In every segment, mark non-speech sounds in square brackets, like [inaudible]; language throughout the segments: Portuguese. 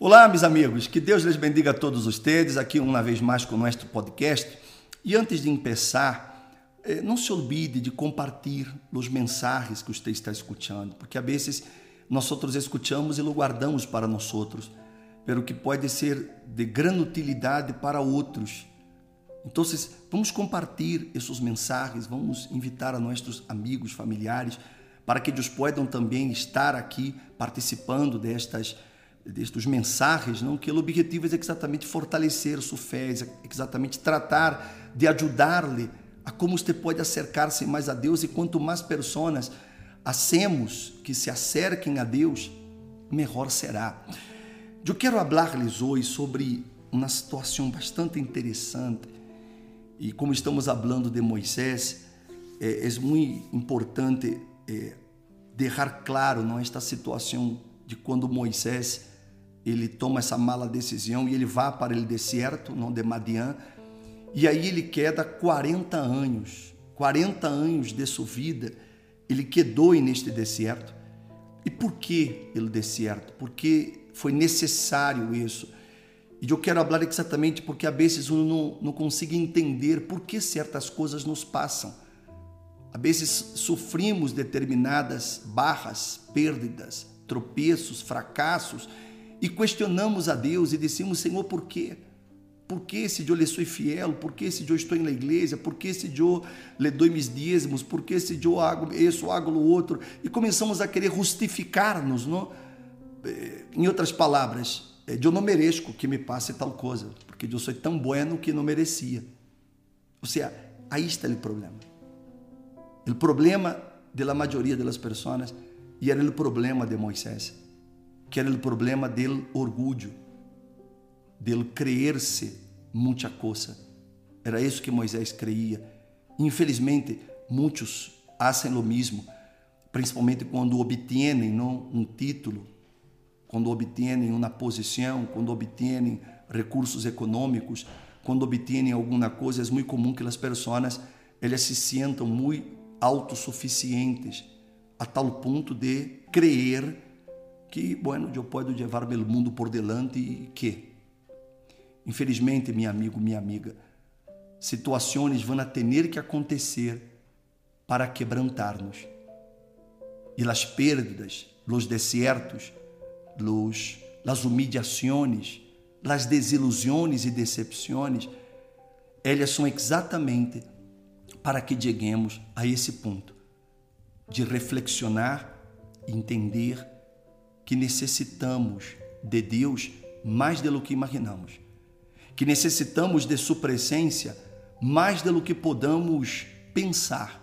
Olá, meus amigos, que Deus les bendiga a todos vocês, aqui uma vez mais com o nosso podcast. E antes de começar, eh, não se olvide de compartilhar os mensagens que você está escutando, porque a vezes nós outros escutamos e lo guardamos para nós outros, pelo que pode ser de grande utilidade para outros. Então, vamos compartilhar essas mensagens, vamos invitar a nossos amigos, familiares, para que eles possam também estar aqui participando destas destes mensagens, não que o objetivo é exatamente fortalecer sua fé, é exatamente tratar de ajudar-lhe a como você pode acercar-se mais a Deus e quanto mais pessoas hacemos que se acerquem a Deus, melhor será. Eu quero falar-lhes hoje sobre uma situação bastante interessante e como estamos falando de Moisés, é, é muito importante é, deixar claro não esta situação de quando Moisés ele toma essa mala decisão e ele vai para o deserto, não de Madian, e aí ele queda 40 anos, 40 anos de sua vida, ele quedou neste deserto. E por que ele deserto? Porque foi necessário isso. E eu quero falar exatamente porque às vezes um não, não consegue entender por que certas coisas nos passam. Às vezes sofrimos determinadas barras, perdas, tropeços, fracassos, e questionamos a Deus e dissemos, Senhor, por quê? Por que se eu lhe sou fiel? Por que se eu estou na igreja? Por que se eu lhe dou meus dízimos? Por que se eu hago isso, hago o outro? E começamos a querer justificar-nos, não? Eh, em outras palavras, eh, eu não mereço que me passe tal coisa, porque eu sou tão bueno que não merecia. Ou seja, aí está o problema. O problema da maioria das pessoas e era o problema de Moisés que era o problema del orgulho, del creer-se muita coisa. Era isso que Moisés creia. Infelizmente, muitos fazem o mesmo, principalmente quando obtêm um título, quando obtêm uma posição, quando obtêm recursos econômicos, quando obtêm alguma coisa, é muito comum que as pessoas elas se sintam muito autossuficientes a tal ponto de crer que, bueno, eu posso levar o mundo por delante e que, infelizmente, meu amigo, minha amiga, situações vão ter que acontecer para quebrantar-nos. E as perdas, os desertos, los, as humilhações, as desilusões e decepções, elas são exatamente para que cheguemos a esse ponto de reflexionar, entender que necessitamos de Deus mais do que imaginamos, que necessitamos de Sua presença mais do que podamos pensar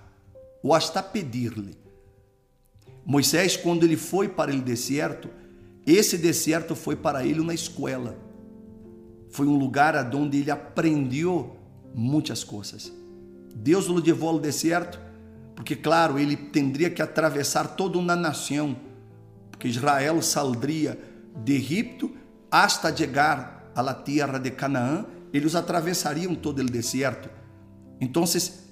ou até pedir-lhe. Moisés, quando ele foi para o deserto, esse deserto foi para ele uma escola. Foi um lugar onde ele aprendeu muitas coisas. Deus o levou ao deserto, porque, claro, ele teria que atravessar toda uma nação que Israel saldria de Egipto hasta chegar à terra de Canaã, eles atravessariam todo o deserto. Então,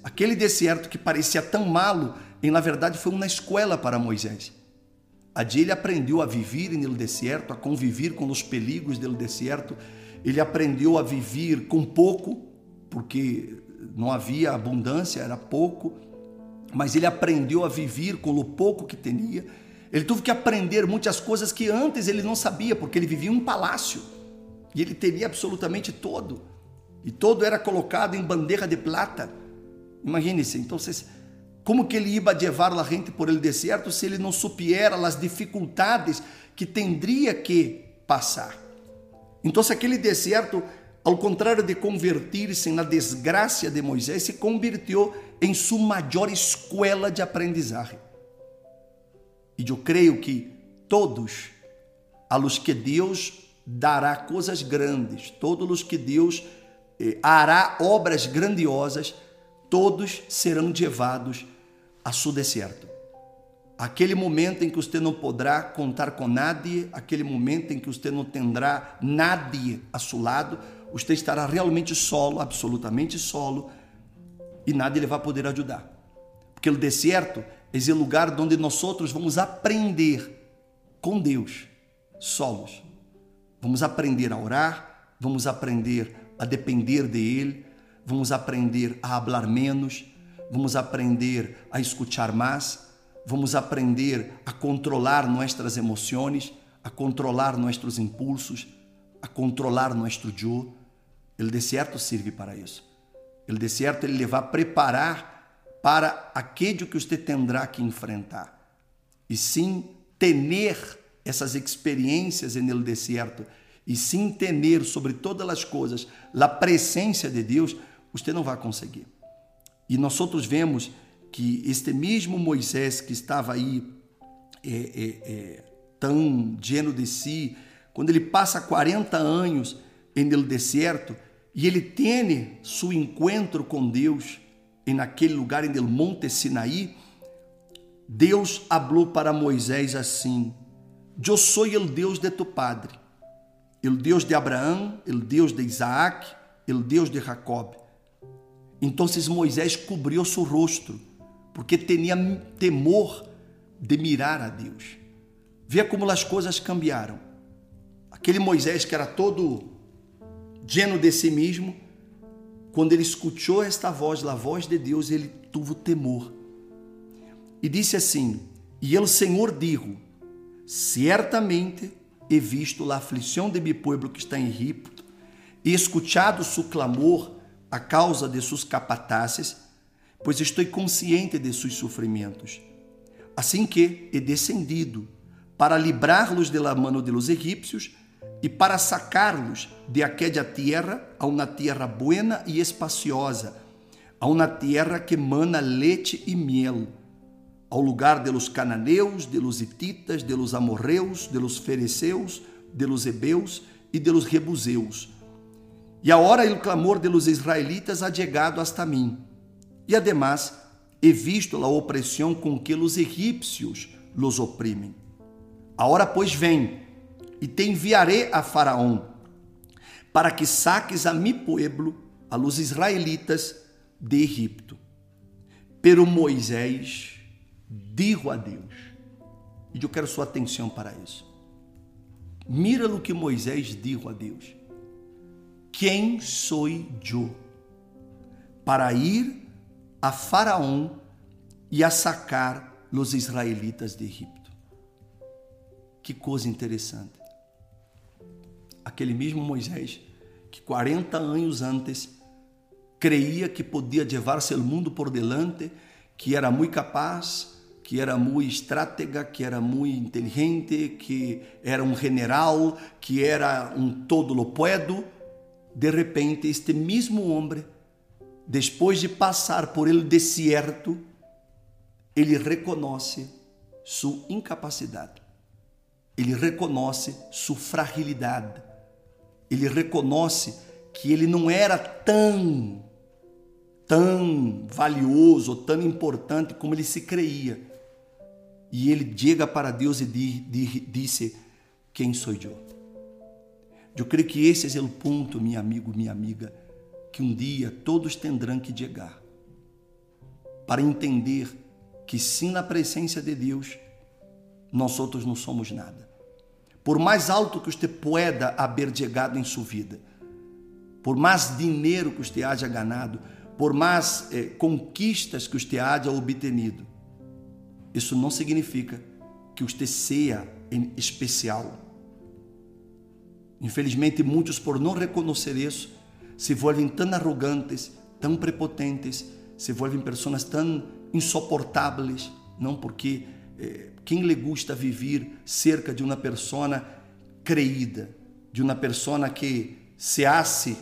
aquele deserto que parecia tão malo, em na verdade foi uma escola para Moisés. Allí ele aprendeu a viver no deserto, a conviver com os perigos do deserto. Ele aprendeu a viver com pouco, porque não havia abundância, era pouco. Mas ele aprendeu a viver com o pouco que tinha ele teve que aprender muitas coisas que antes ele não sabia, porque ele vivia em um palácio e ele teria absolutamente todo. E todo era colocado em bandeja de plata. Imagine-se, então, como que ele ia levar a gente por el deserto se ele não supiera as dificuldades que teria que passar? Então, aquele deserto, ao contrário de convertir-se na desgraça de Moisés, se convertiu em sua maior escola de aprendizagem. E eu creio que todos a los que Deus dará coisas grandes, todos os que Deus eh, hará obras grandiosas, todos serão levados a seu deserto. Aquele momento em que você não poderá contar com nadie, aquele momento em que você não terá nadie a seu lado, você estará realmente solo, absolutamente solo, e nadie lhe vai poder ajudar. Porque o deserto esse lugar onde nós outros vamos aprender com Deus, solos. Vamos aprender a orar, vamos aprender a depender de Ele, vamos aprender a falar menos, vamos aprender a escutar mais, vamos aprender a controlar nossas emoções, a controlar nossos impulsos, a controlar nosso eu. O deserto serve para isso. O deserto ele vai preparar para aquilo que você terá que enfrentar. E sim, ter essas experiências no deserto e sim ter sobre todas as coisas a presença de Deus, você não vai conseguir. E nós outros vemos que este mesmo Moisés que estava aí é, é, é, tão lleno de si, quando ele passa 40 anos no deserto e ele tem seu encontro com Deus naquele lugar, no Monte Sinaí, Deus falou para Moisés assim: Eu sou o Deus de tu padre, o Deus de Abraão, o Deus de Isaac, o Deus de Jacob. Então Moisés cobriu seu rosto, porque tinha temor de mirar a Deus. Vê como as coisas cambiaram. Aquele Moisés que era todo lleno de si mesmo, quando ele escutou esta voz, a voz de Deus, ele teve temor e disse assim: E o Senhor digo: Certamente he visto a aflição de meu povo que está em Egipto, e escuchado su clamor a causa de seus capatazes, pois estou consciente de seus sofrimentos. Assim que he descendido para librá-los de la mano de los egípcios e para sacá-los de aquella terra a uma terra buena e espaciosa, a uma terra que mana leite e miel ao lugar de los cananeus, de los hititas, de los amorreus, de los fereceus, de los hebeus e de los rebuseus. E agora o clamor de los israelitas ha chegado hasta mim. E además he visto a opressão com que os egípcios los oprimem. Agora, pois, vem, e te enviarei a Faraó, para que saques a mi pueblo, a los israelitas, de Egipto. Pero Moisés digo a Deus. E eu quero sua atenção para isso. Mira o que Moisés dijo a Deus. Quem sou eu para ir a Faraó e a sacar os israelitas de Egipto? Que coisa interessante. Aquele mesmo Moisés que 40 anos antes creia que podia levar-se o mundo por delante, que era muito capaz, que era muito estratega, que era muito inteligente, que era um general, que era um todo lo puedo. De repente, este mesmo homem, depois de passar por el deserto, ele reconhece sua incapacidade. Ele reconhece sua fragilidade. Ele reconhece que ele não era tão tão valioso, tão importante como ele se creia. E ele chega para Deus e disse: Quem sou eu? Eu creio que esse é o ponto, meu amigo, minha amiga, que um dia todos terão que chegar para entender que sim, na presença de Deus, nós outros não somos nada. Por mais alto que você pueda haver chegado em sua vida, por mais dinheiro que você haja ganado, por mais eh, conquistas que você haja obtenido, isso não significa que você seja especial. Infelizmente, muitos, por não reconhecer isso, se volvem tão arrogantes, tão prepotentes, se volvem pessoas tão insuportáveis, não porque quem lhe gusta viver cerca de uma pessoa creída, de uma pessoa que se hace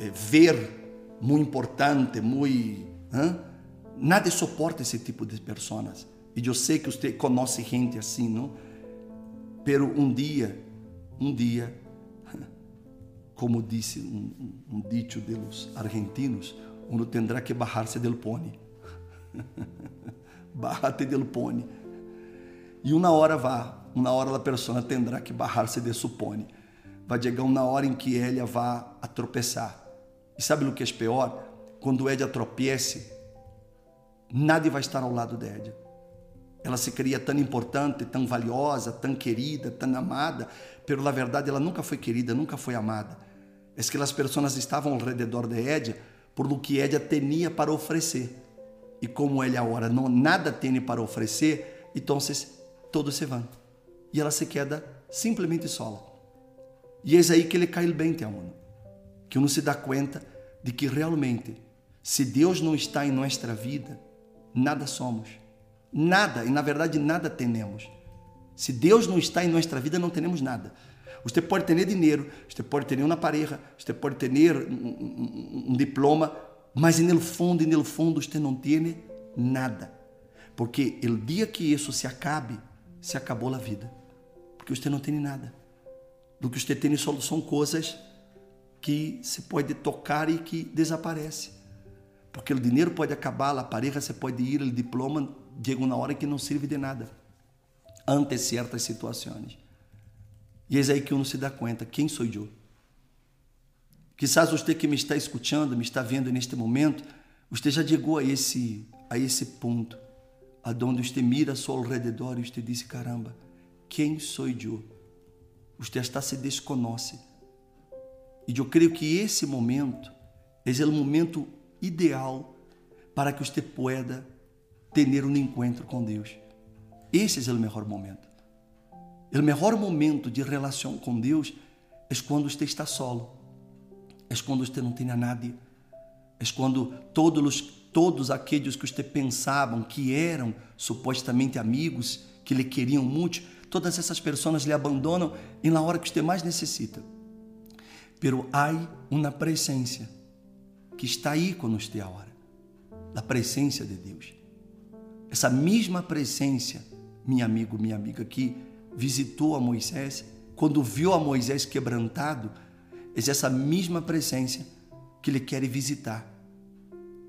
eh, ver muito importante, muito. Hein? Nada suporta esse tipo de pessoas. E eu sei que você conhece gente assim, não? Pero um dia, um dia, como disse um, um, um dito dos argentinos, uno tendrá que bajar-se del pone. [laughs] Bájate del. E uma hora vá, uma hora a pessoa tendrá que bajar-se de su pone. Vai chegar uma hora em que ela vá a tropeçar. E sabe o que é pior? Quando Edia tropiece, nada vai estar ao lado de Edia ela se cria tão importante, tão valiosa, tão querida, tão amada, pero na verdade ela nunca foi querida, nunca foi amada. É que as pessoas estavam ao redor de Edia por lo que Edia tinha para oferecer. E como ele agora não nada tem para oferecer, então todos se vão. E ela se queda simplesmente sola. E é aí que ele cai bem, aluno. Que uno se dá conta de que realmente, se Deus não está em nossa vida, nada somos. Nada, e na verdade nada temos. Se Deus não está em nossa vida, não temos nada. Você pode ter dinheiro, você pode ter uma pareja, você pode ter um, um, um diploma, mas no fundo, no fundo, você não tem nada. Porque o dia que isso se acabe, se acabou a vida. Porque você não tem nada. Do que você tem só são coisas que se pode tocar e que desaparece. Porque o dinheiro pode acabar, a pareja se pode ir, o diploma chega uma hora que não serve de nada ante certas situações. E é aí que uno se dá conta, quem sou eu? Quizás você que me está escutando, me está vendo neste momento, você já chegou a esse, a esse ponto, aonde você mira a seu redor e você diz, caramba, quem sou eu? Você está se desconhece. E eu creio que esse momento é o momento ideal para que você pueda ter um encontro com Deus. Esse é o melhor momento. O melhor momento de relação com Deus é quando você está solo é quando você não tinha nadie, é quando todos, todos aqueles que você pensavam que eram supostamente amigos, que lhe queriam muito, todas essas pessoas lhe abandonam em na hora que você mais necessita. Pero há uma presença que está aí com você agora, a presença de Deus. Essa mesma presença, meu amigo, minha amiga, que visitou a Moisés, quando viu a Moisés quebrantado, é essa mesma presença que Ele quer visitar.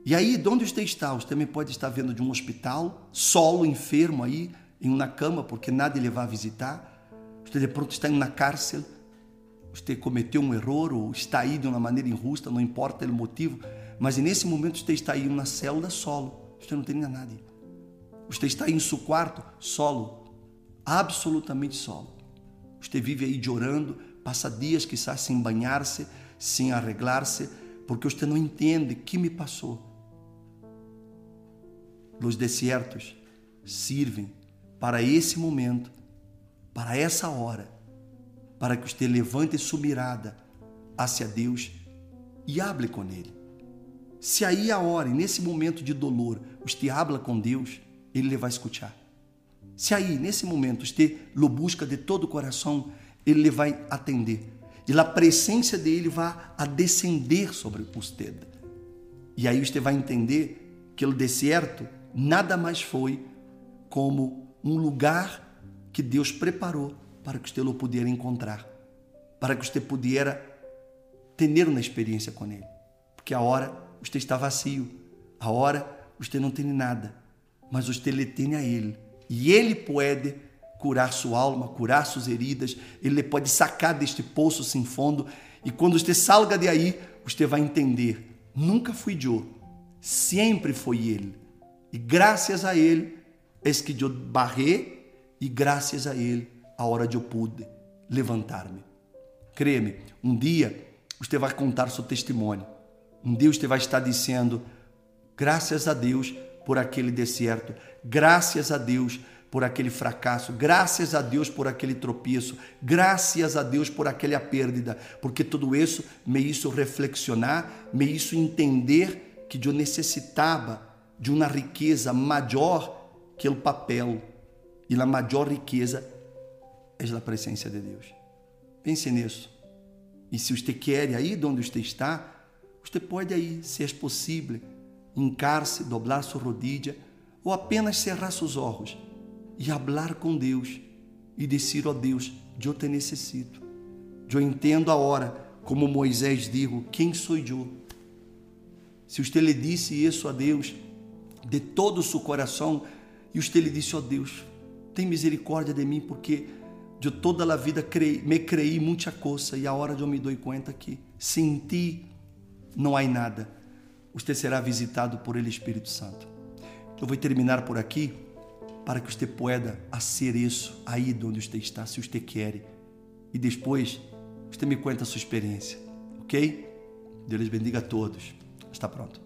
E aí, de onde você está? Você também pode estar vendo de um hospital, solo, enfermo aí, em uma cama, porque nada ele vai visitar. Você de pronto está em uma cárcel, você cometeu um erro ou está aí de uma maneira injusta, não importa o motivo, mas nesse momento você está aí em uma célula solo, você não tem nada. Você está aí em seu quarto solo, absolutamente solo. Você vive aí chorando, passa dias quizás sem banhar-se, sem arreglar-se, porque você não entende o que me passou. Os desertos servem para esse momento, para essa hora, para que você levante sua mirada hacia Deus e hable com Ele. Se aí a hora, nesse momento de dolor, você habla com Deus, Ele vai escutar. Se aí, nesse momento, você lo busca de todo o coração, ele vai atender. E a presença dele vai a descender sobre você. E aí você vai entender que o deserto nada mais foi como um lugar que Deus preparou para que você o pudesse encontrar, para que você pudesse ter uma experiência com Ele. Porque a hora você está vazio, a hora você não tem nada, mas você lhe tem a Ele. E Ele pode curar sua alma, curar suas heridas, Ele pode sacar deste poço sem fundo. E quando você salga de aí, você vai entender: nunca fui eu, sempre foi Ele. E graças a Ele é que eu barrei, e graças a Ele, a hora de eu pude levantar-me. Crê-me, um dia você vai contar seu testemunho. Um dia você vai estar dizendo: graças a Deus por aquele deserto, graças a Deus por aquele fracasso, graças a Deus por aquele tropeço, graças a Deus por aquela perda, porque tudo isso me hizo reflexionar, me hizo entender que eu necessitava de uma riqueza maior que o papel, e a maior riqueza é a presença de Deus. Pense nisso. E se você quer aí de onde você está, você pode aí, se é possível, encar-se, dobrar sua rodilha ou apenas cerrar seus olhos e falar com Deus e dizer, ó oh Deus, eu te necessito. Eu entendo a hora, como Moisés dijo, quem sou eu? Se você lhe disse isso a Deus de todo o seu coração e você lhe disse, ó oh Deus, tem misericórdia de mim porque de toda a vida creí, me creí muita coisa e a hora de eu me dou conta que sem ti não há nada. Você será visitado por ele Espírito Santo. Eu vou terminar por aqui para que você pueda fazer isso aí onde você está, se você quer. E depois, você me conta a sua experiência, ok? Deus bendiga a todos. Está pronto.